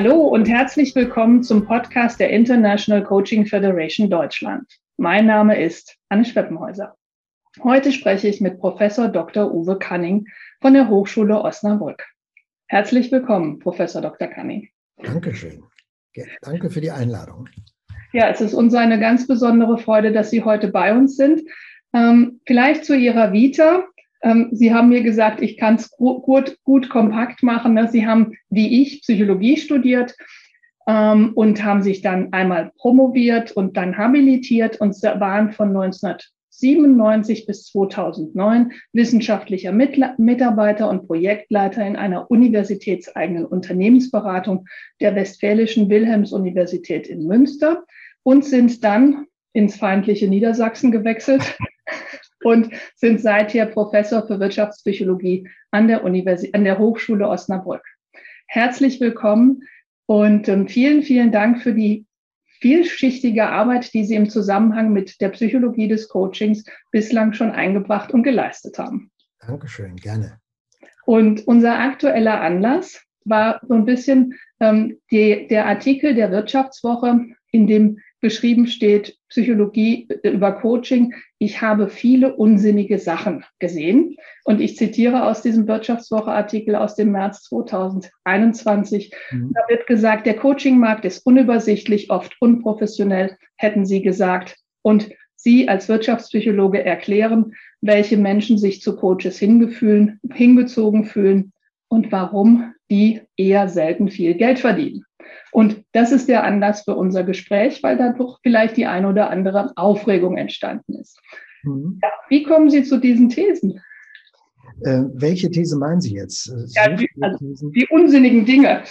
Hallo und herzlich willkommen zum Podcast der International Coaching Federation Deutschland. Mein Name ist Anne Schweppenhäuser. Heute spreche ich mit Professor Dr. Uwe Canning von der Hochschule Osnabrück. Herzlich willkommen, Professor Dr. Canning. Dankeschön. Danke für die Einladung. Ja, es ist uns eine ganz besondere Freude, dass Sie heute bei uns sind. Ähm, vielleicht zu Ihrer Vita. Ähm, Sie haben mir gesagt, ich kann es gut, gut, kompakt machen. Ne? Sie haben, wie ich, Psychologie studiert ähm, und haben sich dann einmal promoviert und dann habilitiert und waren von 1997 bis 2009 wissenschaftlicher Mitarbeiter und Projektleiter in einer universitätseigenen Unternehmensberatung der Westfälischen Wilhelms-Universität in Münster und sind dann ins feindliche Niedersachsen gewechselt und sind seither Professor für Wirtschaftspsychologie an der, Universität, an der Hochschule Osnabrück. Herzlich willkommen und ähm, vielen, vielen Dank für die vielschichtige Arbeit, die Sie im Zusammenhang mit der Psychologie des Coachings bislang schon eingebracht und geleistet haben. Dankeschön, gerne. Und unser aktueller Anlass war so ein bisschen ähm, die, der Artikel der Wirtschaftswoche, in dem beschrieben steht, Psychologie äh, über Coaching. Ich habe viele unsinnige Sachen gesehen. Und ich zitiere aus diesem Wirtschaftswoche-Artikel aus dem März 2021. Mhm. Da wird gesagt, der Coachingmarkt ist unübersichtlich, oft unprofessionell, hätten Sie gesagt. Und Sie als Wirtschaftspsychologe erklären, welche Menschen sich zu Coaches hingefühlen, hingezogen fühlen und warum die eher selten viel Geld verdienen. Und das ist der Anlass für unser Gespräch, weil dadurch vielleicht die eine oder andere Aufregung entstanden ist. Mhm. Ja, wie kommen Sie zu diesen Thesen? Äh, welche These meinen Sie jetzt? Äh, ja, die, also die, unsinnigen Dinge.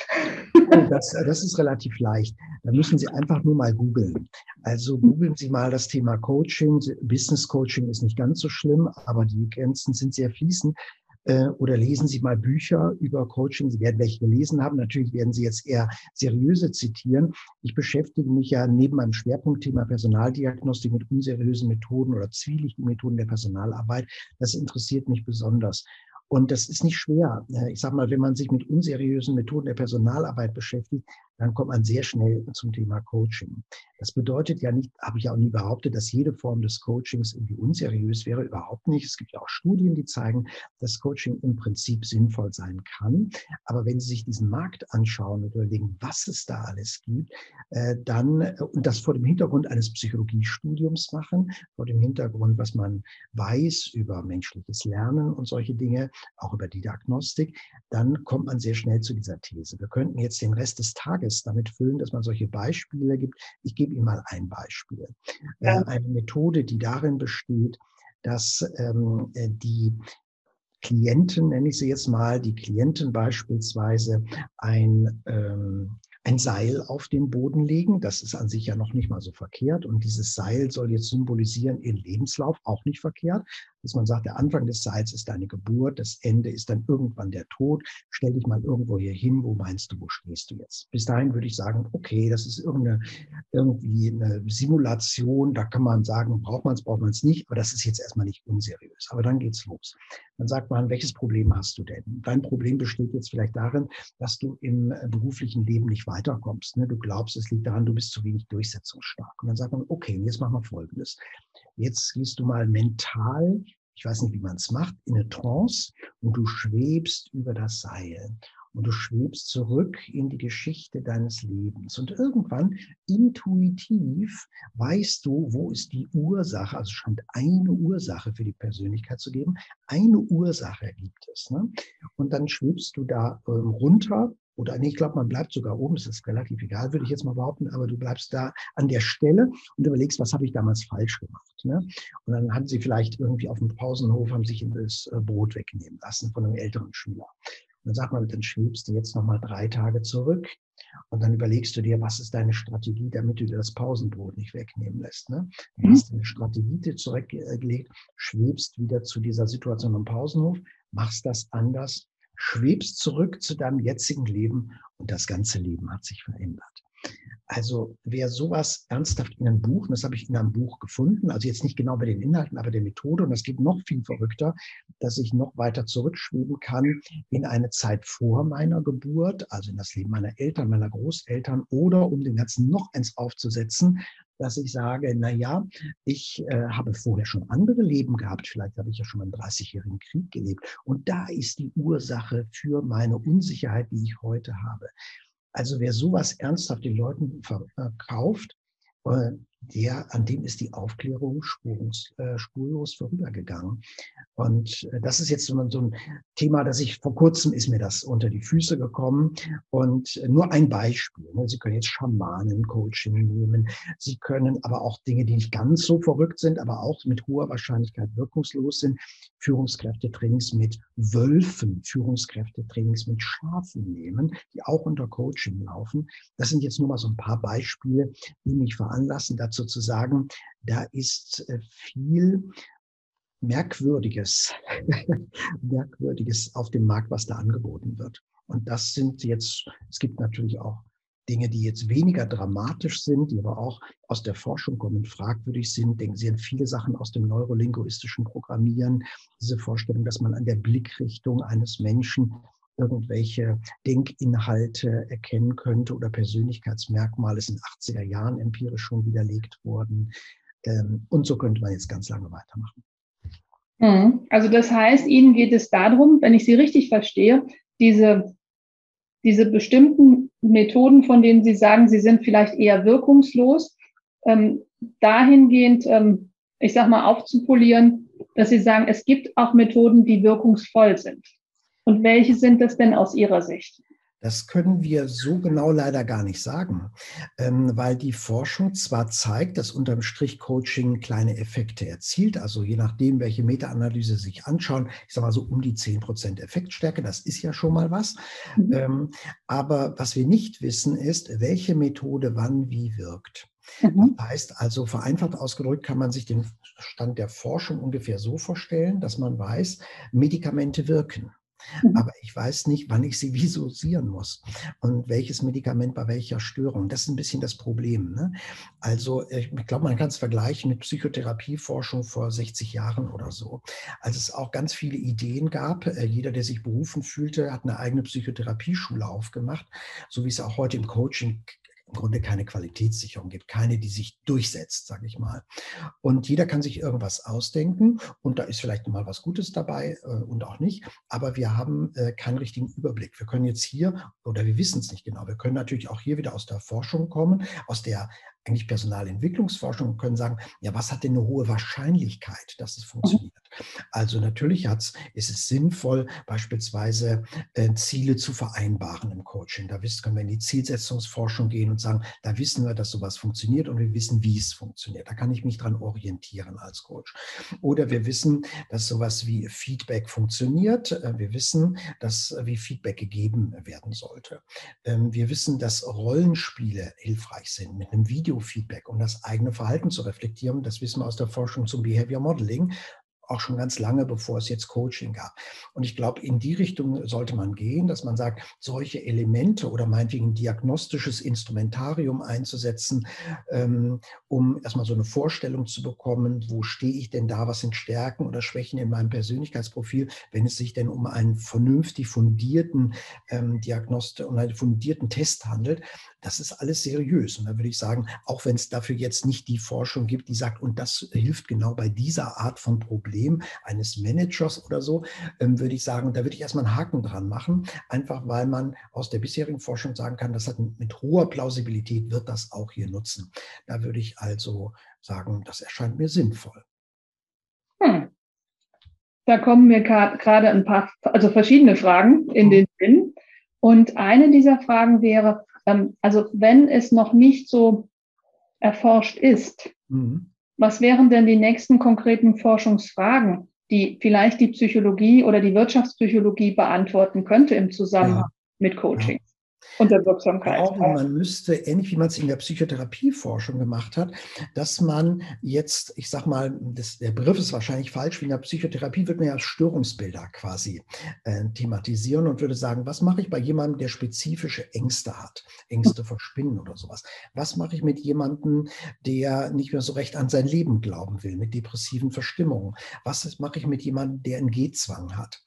Oh, das, äh, das ist relativ leicht. Da müssen Sie einfach nur mal googeln. Also googeln Sie mal das Thema Coaching. Business Coaching ist nicht ganz so schlimm, aber die Grenzen sind sehr fließend. Äh, oder lesen Sie mal Bücher über Coaching. Sie werden welche gelesen haben. Natürlich werden Sie jetzt eher seriöse zitieren. Ich beschäftige mich ja neben meinem Schwerpunktthema Personaldiagnostik mit unseriösen Methoden oder zwielichtigen Methoden der Personalarbeit. Das interessiert mich besonders. Und das ist nicht schwer. Äh, ich sage mal, wenn man sich mit unseriösen Methoden der Personalarbeit beschäftigt, dann kommt man sehr schnell zum Thema Coaching. Das bedeutet ja nicht, habe ich auch nie behauptet, dass jede Form des Coachings irgendwie unseriös wäre. Überhaupt nicht. Es gibt ja auch Studien, die zeigen, dass Coaching im Prinzip sinnvoll sein kann. Aber wenn Sie sich diesen Markt anschauen und überlegen, was es da alles gibt, äh, dann, äh, und das vor dem Hintergrund eines Psychologiestudiums machen, vor dem Hintergrund, was man weiß über menschliches Lernen und solche Dinge, auch über die Diagnostik, dann kommt man sehr schnell zu dieser These. Wir könnten jetzt den Rest des Tages Tages damit füllen, dass man solche Beispiele gibt. Ich gebe Ihnen mal ein Beispiel. Ja. Äh, eine Methode, die darin besteht, dass ähm, äh, die Klienten, nenne ich sie jetzt mal, die Klienten beispielsweise ein ähm, ein Seil auf den Boden legen. Das ist an sich ja noch nicht mal so verkehrt. Und dieses Seil soll jetzt symbolisieren ihren Lebenslauf, auch nicht verkehrt. Dass man sagt, der Anfang des Seils ist deine Geburt, das Ende ist dann irgendwann der Tod. Stell dich mal irgendwo hier hin, wo meinst du, wo stehst du jetzt? Bis dahin würde ich sagen, okay, das ist irgendeine, irgendwie eine Simulation. Da kann man sagen, braucht man es, braucht man es nicht. Aber das ist jetzt erstmal nicht unseriös. Aber dann geht's los. Dann sagt man, welches Problem hast du denn? Dein Problem besteht jetzt vielleicht darin, dass du im beruflichen Leben nicht weiter weiterkommst. Ne? Du glaubst, es liegt daran, du bist zu wenig durchsetzungsstark. Und dann sagt man, okay, jetzt machen wir Folgendes. Jetzt gehst du mal mental, ich weiß nicht, wie man es macht, in eine Trance und du schwebst über das Seil. Und du schwebst zurück in die Geschichte deines Lebens. Und irgendwann intuitiv weißt du, wo ist die Ursache. Also scheint eine Ursache für die Persönlichkeit zu geben. Eine Ursache gibt es. Ne? Und dann schwebst du da ähm, runter oder nee, ich glaube, man bleibt sogar oben, das ist relativ egal, würde ich jetzt mal behaupten, aber du bleibst da an der Stelle und überlegst, was habe ich damals falsch gemacht. Ne? Und dann hatten sie vielleicht irgendwie auf dem Pausenhof, haben sich das äh, Brot wegnehmen lassen von einem älteren Schüler. Und dann sagt man, dann schwebst du jetzt nochmal drei Tage zurück und dann überlegst du dir, was ist deine Strategie, damit du dir das Pausenbrot nicht wegnehmen lässt. Ne? Du mhm. hast eine Strategie dir zurückgelegt, schwebst wieder zu dieser Situation am Pausenhof, machst das anders schwebst zurück zu deinem jetzigen Leben und das ganze Leben hat sich verändert. Also wer sowas ernsthaft in einem Buch, und das habe ich in einem Buch gefunden, also jetzt nicht genau bei den Inhalten, aber der Methode, und das geht noch viel verrückter, dass ich noch weiter zurückschweben kann in eine Zeit vor meiner Geburt, also in das Leben meiner Eltern, meiner Großeltern, oder um dem Ganzen noch eins aufzusetzen, dass ich sage, na ja, ich äh, habe vorher schon andere Leben gehabt. Vielleicht habe ich ja schon im 30-jährigen Krieg gelebt. Und da ist die Ursache für meine Unsicherheit, die ich heute habe. Also wer sowas ernsthaft den Leuten verkauft, äh, der, an dem ist die Aufklärung spurlos, äh, spurlos vorübergegangen. Und äh, das ist jetzt so ein, Thema, das ich vor kurzem ist mir das unter die Füße gekommen. Und äh, nur ein Beispiel. Ne? Sie können jetzt Schamanen-Coaching nehmen. Sie können aber auch Dinge, die nicht ganz so verrückt sind, aber auch mit hoher Wahrscheinlichkeit wirkungslos sind. Führungskräftetrainings mit Wölfen, Führungskräftetrainings mit Schafen nehmen, die auch unter Coaching laufen. Das sind jetzt nur mal so ein paar Beispiele, die mich veranlassen, dazu zu sagen, da ist äh, viel Merkwürdiges, Merkwürdiges auf dem Markt, was da angeboten wird. Und das sind jetzt, es gibt natürlich auch Dinge, die jetzt weniger dramatisch sind, die aber auch aus der Forschung kommen, fragwürdig sind. Denken Sie an viele Sachen aus dem neurolinguistischen Programmieren. Diese Vorstellung, dass man an der Blickrichtung eines Menschen irgendwelche Denkinhalte erkennen könnte oder Persönlichkeitsmerkmale ist in 80er Jahren empirisch schon widerlegt worden. Ähm, und so könnte man jetzt ganz lange weitermachen. Hm. Also das heißt, Ihnen geht es darum, wenn ich Sie richtig verstehe, diese, diese bestimmten Methoden, von denen Sie sagen, sie sind vielleicht eher wirkungslos, ähm, dahingehend, ähm, ich sag mal, aufzupolieren, dass Sie sagen, es gibt auch Methoden, die wirkungsvoll sind. Und welche sind das denn aus Ihrer Sicht? Das können wir so genau leider gar nicht sagen, ähm, weil die Forschung zwar zeigt, dass unterm Strich Coaching kleine Effekte erzielt, also je nachdem, welche Meta-Analyse sich anschauen, ich sage mal so um die 10% Effektstärke, das ist ja schon mal was. Mhm. Ähm, aber was wir nicht wissen ist, welche Methode wann wie wirkt. Mhm. Das heißt also, vereinfacht ausgedrückt kann man sich den Stand der Forschung ungefähr so vorstellen, dass man weiß, Medikamente wirken. Mhm. Aber ich weiß nicht, wann ich sie visualisieren muss und welches Medikament bei welcher Störung. Das ist ein bisschen das Problem. Ne? Also ich glaube, man kann es vergleichen mit Psychotherapieforschung vor 60 Jahren oder so, als es auch ganz viele Ideen gab. Äh, jeder, der sich berufen fühlte, hat eine eigene Psychotherapieschule aufgemacht, so wie es auch heute im Coaching im Grunde keine Qualitätssicherung gibt, keine, die sich durchsetzt, sage ich mal. Und jeder kann sich irgendwas ausdenken und da ist vielleicht mal was Gutes dabei äh, und auch nicht, aber wir haben äh, keinen richtigen Überblick. Wir können jetzt hier, oder wir wissen es nicht genau, wir können natürlich auch hier wieder aus der Forschung kommen, aus der eigentlich Personalentwicklungsforschung und können sagen, ja, was hat denn eine hohe Wahrscheinlichkeit, dass es mhm. funktioniert? Also natürlich hat's, ist es sinnvoll, beispielsweise äh, Ziele zu vereinbaren im Coaching. Da wissen, können wir in die Zielsetzungsforschung gehen und sagen, da wissen wir, dass sowas funktioniert und wir wissen, wie es funktioniert. Da kann ich mich dran orientieren als Coach. Oder wir wissen, dass sowas wie Feedback funktioniert. Äh, wir wissen, dass äh, wie Feedback gegeben werden sollte. Ähm, wir wissen, dass Rollenspiele hilfreich sind mit einem Video Biofeedback, um das eigene Verhalten zu reflektieren. Das wissen wir aus der Forschung zum Behavior Modeling auch schon ganz lange, bevor es jetzt Coaching gab. Und ich glaube, in die Richtung sollte man gehen, dass man sagt, solche Elemente oder meinetwegen diagnostisches Instrumentarium einzusetzen, ähm, um erstmal so eine Vorstellung zu bekommen, wo stehe ich denn da, was sind Stärken oder Schwächen in meinem Persönlichkeitsprofil, wenn es sich denn um einen vernünftig fundierten ähm, Diagnost und einen fundierten Test handelt. Das ist alles seriös. Und da würde ich sagen, auch wenn es dafür jetzt nicht die Forschung gibt, die sagt, und das hilft genau bei dieser Art von Problem, eines Managers oder so, ähm, würde ich sagen, da würde ich erstmal einen Haken dran machen, einfach weil man aus der bisherigen Forschung sagen kann, das hat mit hoher Plausibilität wird das auch hier nutzen. Da würde ich also sagen, das erscheint mir sinnvoll. Hm. Da kommen mir gerade ein paar, also verschiedene Fragen in den Sinn. Und eine dieser Fragen wäre, ähm, also wenn es noch nicht so erforscht ist, mhm. Was wären denn die nächsten konkreten Forschungsfragen, die vielleicht die Psychologie oder die Wirtschaftspsychologie beantworten könnte im Zusammenhang ja. mit Coaching? Und der Wirksamkeit. Glaube, man müsste, ähnlich wie man es in der Psychotherapieforschung gemacht hat, dass man jetzt, ich sag mal, das, der Begriff ist wahrscheinlich falsch, wie in der Psychotherapie würde man ja Störungsbilder quasi äh, thematisieren und würde sagen, was mache ich bei jemandem, der spezifische Ängste hat, Ängste vor Spinnen oder sowas? Was mache ich mit jemandem, der nicht mehr so recht an sein Leben glauben will, mit depressiven Verstimmungen? Was mache ich mit jemandem, der einen Gehzwang hat?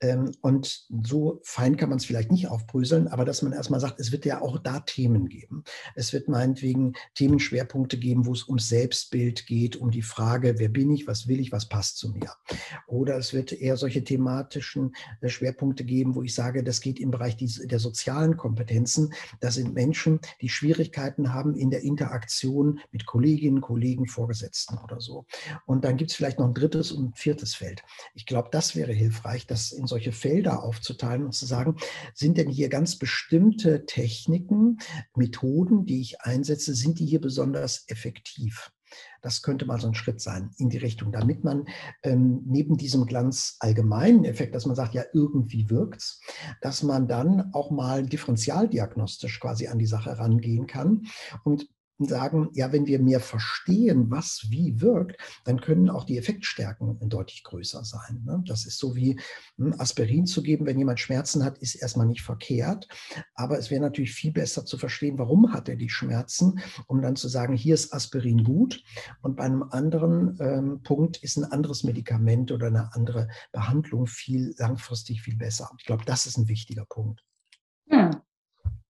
Ähm, und so fein kann man es vielleicht nicht aufbröseln, aber dass man erstmal sagt, es wird ja auch da Themen geben. Es wird meinetwegen Themenschwerpunkte geben, wo es um Selbstbild geht, um die Frage, wer bin ich, was will ich, was passt zu mir. Oder es wird eher solche thematischen äh, Schwerpunkte geben, wo ich sage, das geht im Bereich der sozialen Kompetenzen. Das sind Menschen, die Schwierigkeiten haben in der Interaktion mit Kolleginnen, Kollegen, Vorgesetzten oder so. Und dann gibt es vielleicht noch ein drittes und ein viertes Feld. Ich glaube, das wäre hilfreich, das in solche Felder aufzuteilen und zu sagen, sind denn hier ganz bestimmte bestimmte Techniken, Methoden, die ich einsetze, sind die hier besonders effektiv? Das könnte mal so ein Schritt sein in die Richtung, damit man ähm, neben diesem ganz allgemeinen Effekt, dass man sagt, ja, irgendwie wirkt es, dass man dann auch mal differentialdiagnostisch quasi an die Sache rangehen kann und sagen, ja, wenn wir mehr verstehen, was wie wirkt, dann können auch die Effektstärken deutlich größer sein. Ne? Das ist so wie hm, Aspirin zu geben, wenn jemand Schmerzen hat, ist erstmal nicht verkehrt. Aber es wäre natürlich viel besser zu verstehen, warum hat er die Schmerzen, um dann zu sagen, hier ist Aspirin gut und bei einem anderen ähm, Punkt ist ein anderes Medikament oder eine andere Behandlung viel langfristig viel besser. Ich glaube, das ist ein wichtiger Punkt. Hm.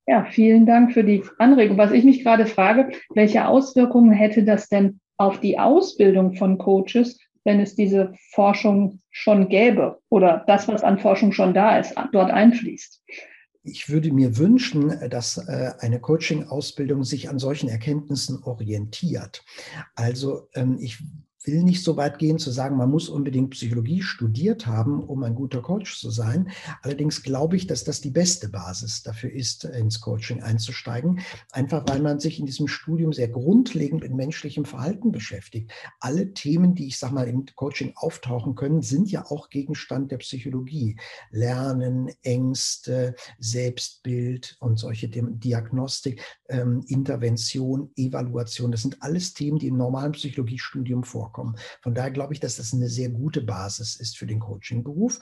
Ja, vielen Dank für die Anregung. Was ich mich gerade frage, welche Auswirkungen hätte das denn auf die Ausbildung von Coaches, wenn es diese Forschung schon gäbe oder das, was an Forschung schon da ist, dort einfließt? Ich würde mir wünschen, dass äh, eine Coaching-Ausbildung sich an solchen Erkenntnissen orientiert. Also ähm, ich will nicht so weit gehen zu sagen, man muss unbedingt Psychologie studiert haben, um ein guter Coach zu sein. Allerdings glaube ich, dass das die beste Basis dafür ist, ins Coaching einzusteigen, einfach weil man sich in diesem Studium sehr grundlegend mit menschlichem Verhalten beschäftigt. Alle Themen, die ich sage mal im Coaching auftauchen können, sind ja auch Gegenstand der Psychologie. Lernen, Ängste, Selbstbild und solche Diagnostik, ähm, Intervention, Evaluation, das sind alles Themen, die im normalen Psychologiestudium vorkommen vorkommen. Von daher glaube ich, dass das eine sehr gute Basis ist für den Coaching-Beruf.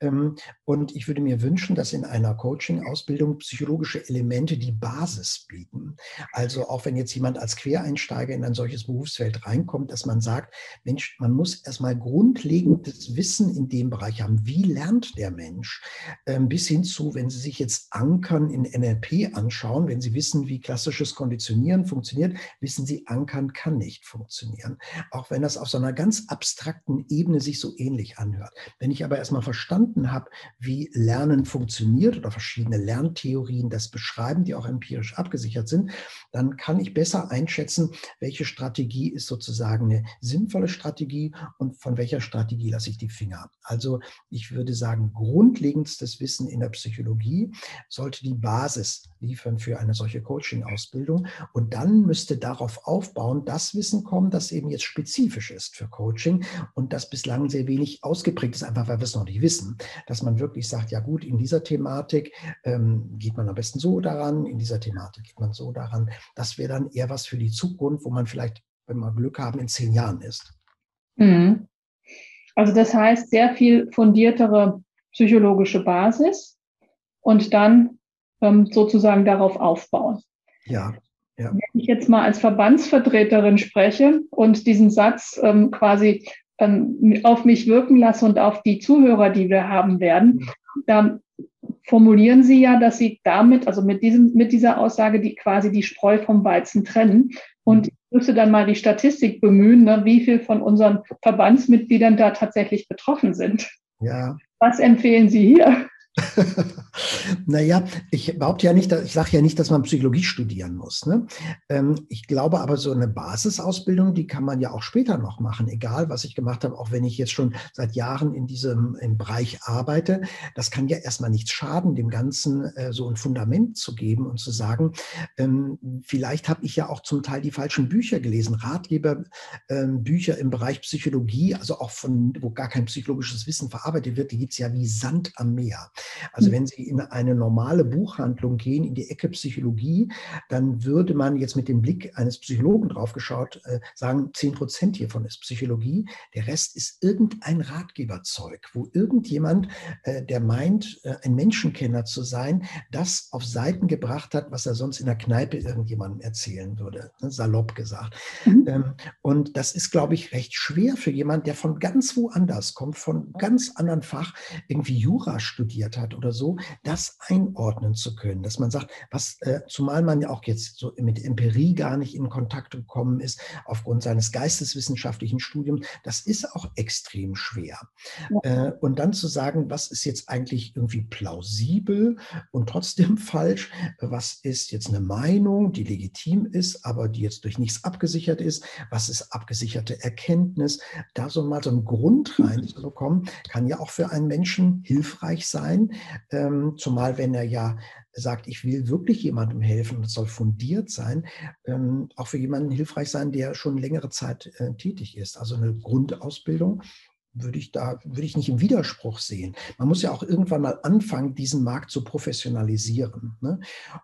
Ähm, und ich würde mir wünschen, dass in einer Coaching-Ausbildung psychologische Elemente die Basis bieten. Also auch wenn jetzt jemand als Quereinsteiger in ein solches Berufsfeld reinkommt, dass man sagt, Mensch, man muss erstmal grundlegendes Wissen in dem Bereich haben. Wie lernt der Mensch? Ähm, bis hin zu, wenn Sie sich jetzt Ankern in NLP anschauen, wenn Sie wissen, wie klassisches Konditionieren funktioniert, wissen Sie, Ankern kann nicht funktionieren. Auch wenn das auf so einer ganz abstrakten Ebene sich so ähnlich anhört. Wenn ich aber erstmal verstanden habe, wie Lernen funktioniert oder verschiedene Lerntheorien das beschreiben, die auch empirisch abgesichert sind, dann kann ich besser einschätzen, welche Strategie ist sozusagen eine sinnvolle Strategie und von welcher Strategie lasse ich die Finger. Also ich würde sagen, grundlegendstes Wissen in der Psychologie sollte die Basis liefern für eine solche Coaching-Ausbildung. Und dann müsste darauf aufbauen, das Wissen kommen, das eben jetzt spezifisch typisch ist für Coaching und das bislang sehr wenig ausgeprägt ist, einfach weil wir es noch nicht wissen. Dass man wirklich sagt, ja gut, in dieser Thematik ähm, geht man am besten so daran, in dieser Thematik geht man so daran. Das wäre dann eher was für die Zukunft, wo man vielleicht, wenn wir Glück haben, in zehn Jahren ist. Mhm. Also das heißt, sehr viel fundiertere psychologische Basis und dann ähm, sozusagen darauf aufbauen. Ja. Ja. Wenn ich jetzt mal als Verbandsvertreterin spreche und diesen Satz ähm, quasi ähm, auf mich wirken lasse und auf die Zuhörer, die wir haben werden, dann formulieren Sie ja, dass Sie damit, also mit diesem, mit dieser Aussage, die quasi die Spreu vom Weizen trennen. Und mhm. ich müsste dann mal die Statistik bemühen, ne, wie viel von unseren Verbandsmitgliedern da tatsächlich betroffen sind. Ja. Was empfehlen Sie hier? naja, ich behaupte ja nicht, ich sage ja nicht, dass man Psychologie studieren muss. Ne? Ähm, ich glaube aber, so eine Basisausbildung, die kann man ja auch später noch machen, egal was ich gemacht habe, auch wenn ich jetzt schon seit Jahren in diesem im Bereich arbeite. Das kann ja erstmal nichts schaden, dem Ganzen äh, so ein Fundament zu geben und zu sagen, ähm, vielleicht habe ich ja auch zum Teil die falschen Bücher gelesen, Ratgeber, ähm, im Bereich Psychologie, also auch von, wo gar kein psychologisches Wissen verarbeitet wird, die gibt es ja wie Sand am Meer. Also wenn Sie in eine normale Buchhandlung gehen, in die Ecke Psychologie, dann würde man jetzt mit dem Blick eines Psychologen draufgeschaut äh, sagen, 10 Prozent hiervon ist Psychologie, der Rest ist irgendein Ratgeberzeug, wo irgendjemand, äh, der meint, äh, ein Menschenkenner zu sein, das auf Seiten gebracht hat, was er sonst in der Kneipe irgendjemandem erzählen würde, ne, salopp gesagt. Mhm. Ähm, und das ist, glaube ich, recht schwer für jemanden, der von ganz woanders kommt, von ganz anderen Fach, irgendwie Jura studiert hat oder so, das einordnen zu können, dass man sagt, was, äh, zumal man ja auch jetzt so mit Empirie gar nicht in Kontakt gekommen ist, aufgrund seines geisteswissenschaftlichen Studiums, das ist auch extrem schwer. Ja. Äh, und dann zu sagen, was ist jetzt eigentlich irgendwie plausibel und trotzdem falsch, was ist jetzt eine Meinung, die legitim ist, aber die jetzt durch nichts abgesichert ist, was ist abgesicherte Erkenntnis, da so mal so einen Grund reinzubekommen, kann ja auch für einen Menschen hilfreich sein, ähm, zumal wenn er ja sagt, ich will wirklich jemandem helfen es soll fundiert sein, ähm, auch für jemanden hilfreich sein, der schon längere Zeit äh, tätig ist. Also eine Grundausbildung würde ich da, würde ich nicht im Widerspruch sehen. Man muss ja auch irgendwann mal anfangen, diesen Markt zu professionalisieren. Ne?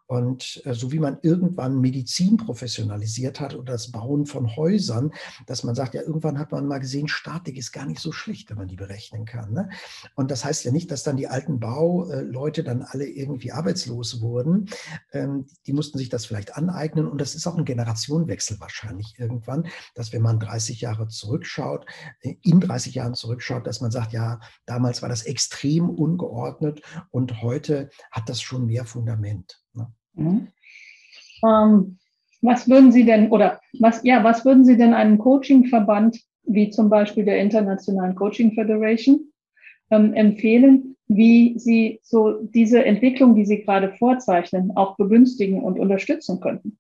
Und äh, so wie man irgendwann Medizin professionalisiert hat oder das Bauen von Häusern, dass man sagt, ja, irgendwann hat man mal gesehen, Statik ist gar nicht so schlecht, wenn man die berechnen kann. Ne? Und das heißt ja nicht, dass dann die alten Bauleute dann alle irgendwie arbeitslos wurden. Ähm, die mussten sich das vielleicht aneignen. Und das ist auch ein Generationenwechsel wahrscheinlich irgendwann, dass wenn man 30 Jahre zurückschaut, äh, in 30 Jahren zurückschaut, dass man sagt, ja, damals war das extrem ungeordnet und heute hat das schon mehr Fundament. Ne? Mhm. Ähm, was würden Sie denn oder was ja, was würden Sie denn einem Coachingverband wie zum Beispiel der Internationalen Coaching Federation ähm, empfehlen, wie sie so diese Entwicklung, die Sie gerade vorzeichnen, auch begünstigen und unterstützen könnten?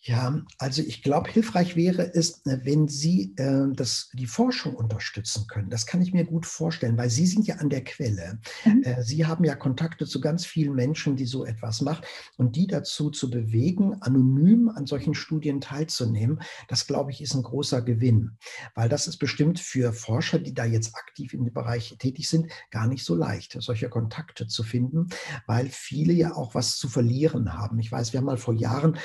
Ja, also ich glaube, hilfreich wäre es, äh, wenn Sie äh, das, die Forschung unterstützen können. Das kann ich mir gut vorstellen, weil Sie sind ja an der Quelle. Mhm. Äh, Sie haben ja Kontakte zu ganz vielen Menschen, die so etwas machen und die dazu zu bewegen, anonym an solchen Studien teilzunehmen. Das, glaube ich, ist ein großer Gewinn, weil das ist bestimmt für Forscher, die da jetzt aktiv in dem Bereich tätig sind, gar nicht so leicht, solche Kontakte zu finden, weil viele ja auch was zu verlieren haben. Ich weiß, wir haben mal vor Jahren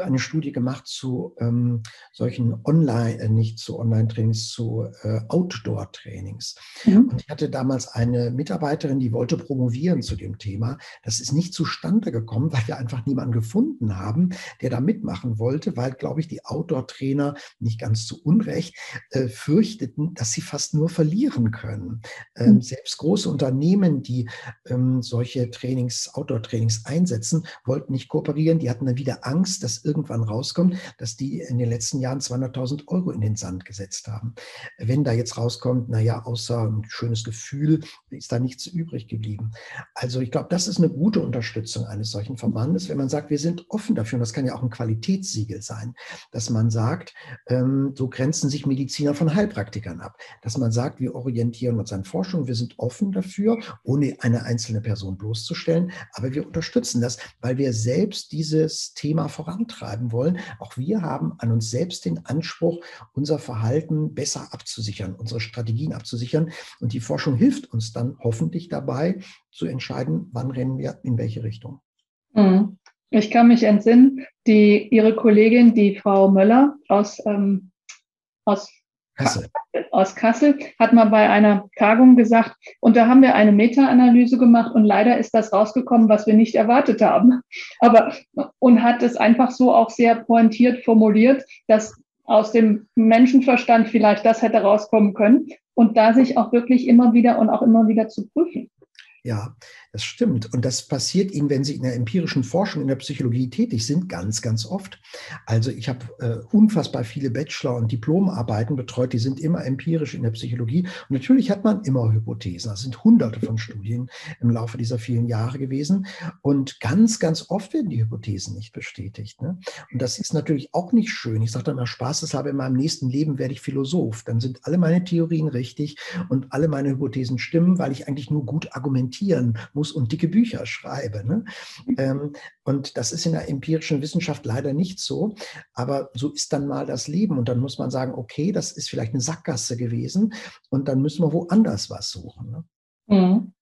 eine Studie Studie gemacht zu ähm, solchen Online, äh, nicht zu Online-Trainings, zu äh, Outdoor-Trainings. Mhm. Und ich hatte damals eine Mitarbeiterin, die wollte promovieren zu dem Thema. Das ist nicht zustande gekommen, weil wir einfach niemanden gefunden haben, der da mitmachen wollte, weil, glaube ich, die Outdoor-Trainer nicht ganz zu Unrecht äh, fürchteten, dass sie fast nur verlieren können. Ähm, mhm. Selbst große Unternehmen, die ähm, solche Trainings, Outdoor-Trainings einsetzen, wollten nicht kooperieren. Die hatten dann wieder Angst, dass irgendwann rauskommt, dass die in den letzten Jahren 200.000 Euro in den Sand gesetzt haben. Wenn da jetzt rauskommt, naja, außer ein schönes Gefühl, ist da nichts übrig geblieben. Also ich glaube, das ist eine gute Unterstützung eines solchen Verbandes, wenn man sagt, wir sind offen dafür, und das kann ja auch ein Qualitätssiegel sein, dass man sagt, ähm, so grenzen sich Mediziner von Heilpraktikern ab, dass man sagt, wir orientieren uns an Forschung, wir sind offen dafür, ohne eine einzelne Person bloßzustellen, aber wir unterstützen das, weil wir selbst dieses Thema vorantreiben wollen wollen. Auch wir haben an uns selbst den Anspruch, unser Verhalten besser abzusichern, unsere Strategien abzusichern. Und die Forschung hilft uns dann hoffentlich dabei, zu entscheiden, wann rennen wir in welche Richtung. Mhm. Ich kann mich entsinnen, die, Ihre Kollegin, die Frau Möller aus, ähm, aus Kassel. aus Kassel hat mal bei einer Tagung gesagt, und da haben wir eine Meta-Analyse gemacht und leider ist das rausgekommen, was wir nicht erwartet haben. Aber und hat es einfach so auch sehr pointiert formuliert, dass aus dem Menschenverstand vielleicht das hätte rauskommen können und da sich auch wirklich immer wieder und auch immer wieder zu prüfen. Ja, das stimmt. Und das passiert Ihnen, wenn Sie in der empirischen Forschung in der Psychologie tätig sind, ganz, ganz oft. Also ich habe äh, unfassbar viele Bachelor- und Diplomarbeiten betreut, die sind immer empirisch in der Psychologie. Und natürlich hat man immer Hypothesen. Das sind hunderte von Studien im Laufe dieser vielen Jahre gewesen. Und ganz, ganz oft werden die Hypothesen nicht bestätigt. Ne? Und das ist natürlich auch nicht schön. Ich sage dann mal spaßeshalber, in meinem nächsten Leben werde ich Philosoph. Dann sind alle meine Theorien richtig und alle meine Hypothesen stimmen, weil ich eigentlich nur gut argumentieren muss und dicke Bücher schreibe. Ne? Ähm, und das ist in der empirischen Wissenschaft leider nicht so. Aber so ist dann mal das Leben. Und dann muss man sagen, okay, das ist vielleicht eine Sackgasse gewesen. Und dann müssen wir woanders was suchen. Ne? Mhm.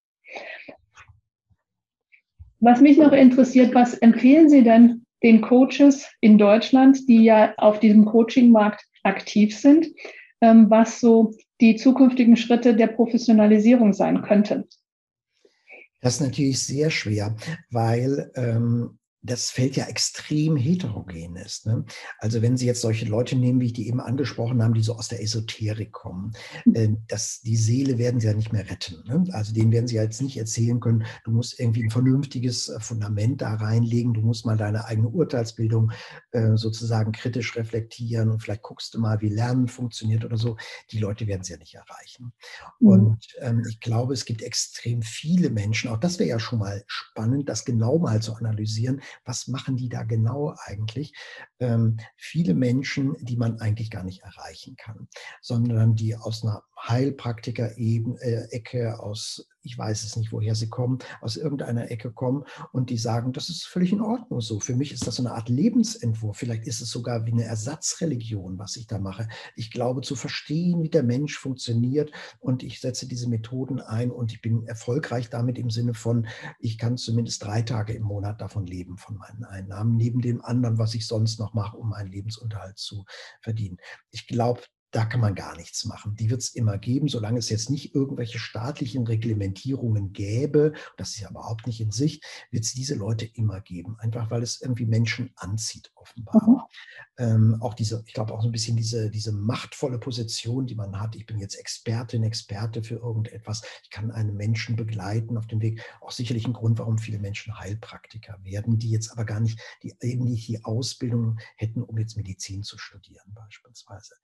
Was mich noch interessiert, was empfehlen Sie denn den Coaches in Deutschland, die ja auf diesem Coaching-Markt aktiv sind, ähm, was so die zukünftigen Schritte der Professionalisierung sein könnten? Das ist natürlich sehr schwer, weil ähm, das Feld ja extrem heterogen ist. Ne? Also wenn Sie jetzt solche Leute nehmen, wie ich die eben angesprochen haben, die so aus der Esoterik kommen, hm. äh, das, die Seele werden Sie ja nicht mehr retten. Ne? Also denen werden Sie jetzt nicht erzählen können, du musst irgendwie ein vernünftiges äh, Fundament da reinlegen, du musst mal deine eigene Urteilsbildung äh, sozusagen kritisch reflektieren und vielleicht guckst du mal, wie Lernen funktioniert oder so. Die Leute werden Sie ja nicht erreichen. Mhm. Und ähm, ich glaube, es gibt extrem viele Menschen, auch das wäre ja schon mal spannend, das genau mal zu analysieren, was machen die da genau eigentlich? Ähm, viele Menschen, die man eigentlich gar nicht erreichen kann, sondern die aus einer Heilpraktiker-Ecke, äh, aus, ich weiß es nicht, woher sie kommen, aus irgendeiner Ecke kommen und die sagen, das ist völlig in Ordnung so. Für mich ist das so eine Art Lebensentwurf. Vielleicht ist es sogar wie eine Ersatzreligion, was ich da mache. Ich glaube zu verstehen, wie der Mensch funktioniert und ich setze diese Methoden ein und ich bin erfolgreich damit im Sinne von, ich kann zumindest drei Tage im Monat davon leben, von meinen Einnahmen, neben dem anderen, was ich sonst noch mache, um meinen Lebensunterhalt zu verdienen. Ich glaube, da kann man gar nichts machen. Die wird es immer geben, solange es jetzt nicht irgendwelche staatlichen Reglementierungen gäbe, das ist ja überhaupt nicht in Sicht, wird es diese Leute immer geben, einfach weil es irgendwie Menschen anzieht, offenbar. Mhm. Ähm, auch diese, ich glaube auch so ein bisschen diese, diese machtvolle Position, die man hat. Ich bin jetzt Expertin, Experte für irgendetwas. Ich kann einen Menschen begleiten auf dem Weg. Auch sicherlich ein Grund, warum viele Menschen Heilpraktiker werden, die jetzt aber gar nicht die, eben nicht die Ausbildung hätten, um jetzt Medizin zu studieren beispielsweise.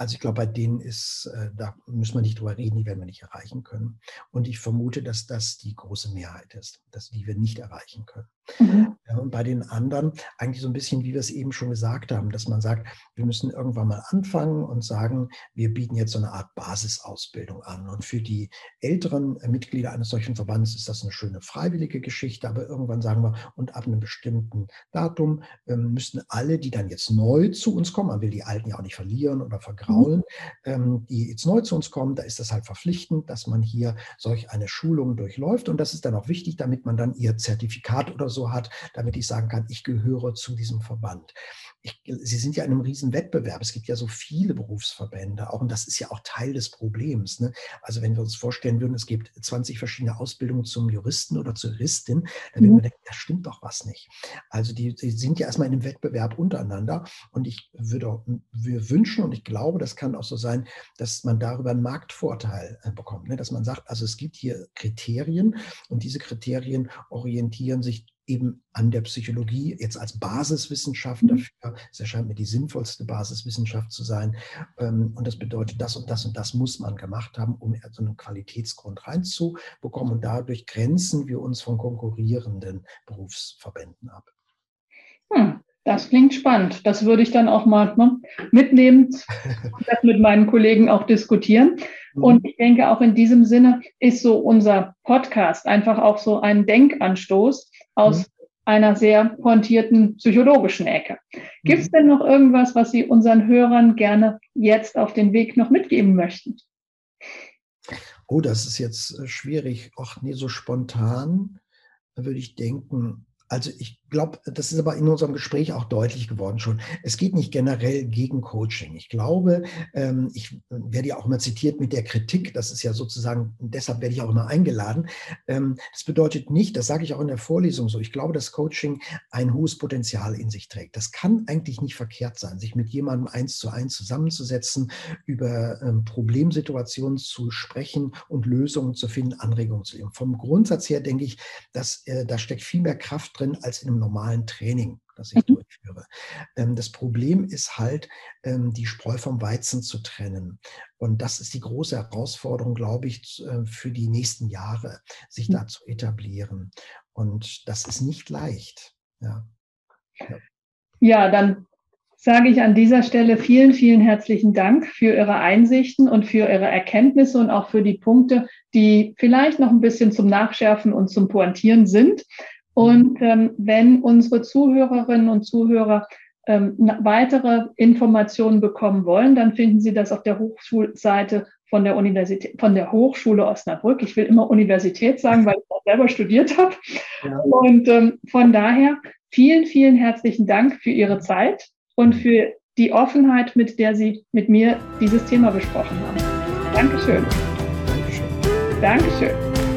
Also ich glaube, bei denen ist, äh, da müssen wir nicht drüber reden, die werden wir nicht erreichen können. Und ich vermute, dass das die große Mehrheit ist, dass die wir nicht erreichen können. Mhm. Und bei den anderen eigentlich so ein bisschen, wie wir es eben schon gesagt haben, dass man sagt, wir müssen irgendwann mal anfangen und sagen, wir bieten jetzt so eine Art Basisausbildung an. Und für die älteren Mitglieder eines solchen Verbandes ist das eine schöne freiwillige Geschichte, aber irgendwann sagen wir, und ab einem bestimmten Datum ähm, müssen alle, die dann jetzt neu zu uns kommen, man will die Alten ja auch nicht verlieren oder vergraulen, ähm, die jetzt neu zu uns kommen, da ist das halt verpflichtend, dass man hier solch eine Schulung durchläuft. Und das ist dann auch wichtig, damit man dann ihr Zertifikat oder so hat, damit ich sagen kann, ich gehöre zu diesem Verband. Ich, Sie sind ja in einem riesen Wettbewerb. Es gibt ja so viele Berufsverbände auch und das ist ja auch Teil des Problems. Ne? Also wenn wir uns vorstellen würden, es gibt 20 verschiedene Ausbildungen zum Juristen oder zur Juristin, dann würden wir mhm. denken, da stimmt doch was nicht. Also die, die, sind ja erstmal in einem Wettbewerb untereinander und ich würde wir wünschen und ich glaube, das kann auch so sein, dass man darüber einen Marktvorteil äh, bekommt. Ne? Dass man sagt, also es gibt hier Kriterien und diese Kriterien orientieren sich eben an der Psychologie jetzt als Basiswissenschaft mhm. Es erscheint mir die sinnvollste Basiswissenschaft zu sein. Ähm, und das bedeutet, das und das und das muss man gemacht haben, um so einen Qualitätsgrund reinzubekommen. Und dadurch grenzen wir uns von konkurrierenden Berufsverbänden ab. Hm. Das klingt spannend. Das würde ich dann auch mal ne, mitnehmen und das mit meinen Kollegen auch diskutieren. Mhm. Und ich denke, auch in diesem Sinne ist so unser Podcast einfach auch so ein Denkanstoß aus mhm. Einer sehr pointierten psychologischen Ecke. Gibt es mhm. denn noch irgendwas, was Sie unseren Hörern gerne jetzt auf den Weg noch mitgeben möchten? Oh, das ist jetzt äh, schwierig. Ach nee, so spontan würde ich denken, also ich glaube, das ist aber in unserem Gespräch auch deutlich geworden schon. Es geht nicht generell gegen Coaching. Ich glaube, ähm, ich werde ja auch immer zitiert mit der Kritik. Das ist ja sozusagen, deshalb werde ich auch immer eingeladen. Ähm, das bedeutet nicht, das sage ich auch in der Vorlesung so, ich glaube, dass Coaching ein hohes Potenzial in sich trägt. Das kann eigentlich nicht verkehrt sein, sich mit jemandem eins zu eins zusammenzusetzen, über ähm, Problemsituationen zu sprechen und Lösungen zu finden, Anregungen zu geben. Vom Grundsatz her denke ich, dass äh, da steckt viel mehr Kraft drin als in einem normalen Training, das ich mhm. durchführe. Ähm, das Problem ist halt, ähm, die Spreu vom Weizen zu trennen. Und das ist die große Herausforderung, glaube ich, äh, für die nächsten Jahre, sich mhm. da zu etablieren. Und das ist nicht leicht. Ja, ja. ja dann sage ich an dieser Stelle vielen, vielen herzlichen Dank für Ihre Einsichten und für Ihre Erkenntnisse und auch für die Punkte, die vielleicht noch ein bisschen zum Nachschärfen und zum Pointieren sind. Und ähm, wenn unsere Zuhörerinnen und Zuhörer ähm, weitere Informationen bekommen wollen, dann finden Sie das auf der Hochschulseite von der Universität, von der Hochschule Osnabrück. Ich will immer Universität sagen, weil ich auch selber studiert habe. Ja. Und ähm, von daher vielen, vielen herzlichen Dank für Ihre Zeit und für die Offenheit, mit der Sie mit mir dieses Thema besprochen haben. Dankeschön. Dankeschön. Dankeschön.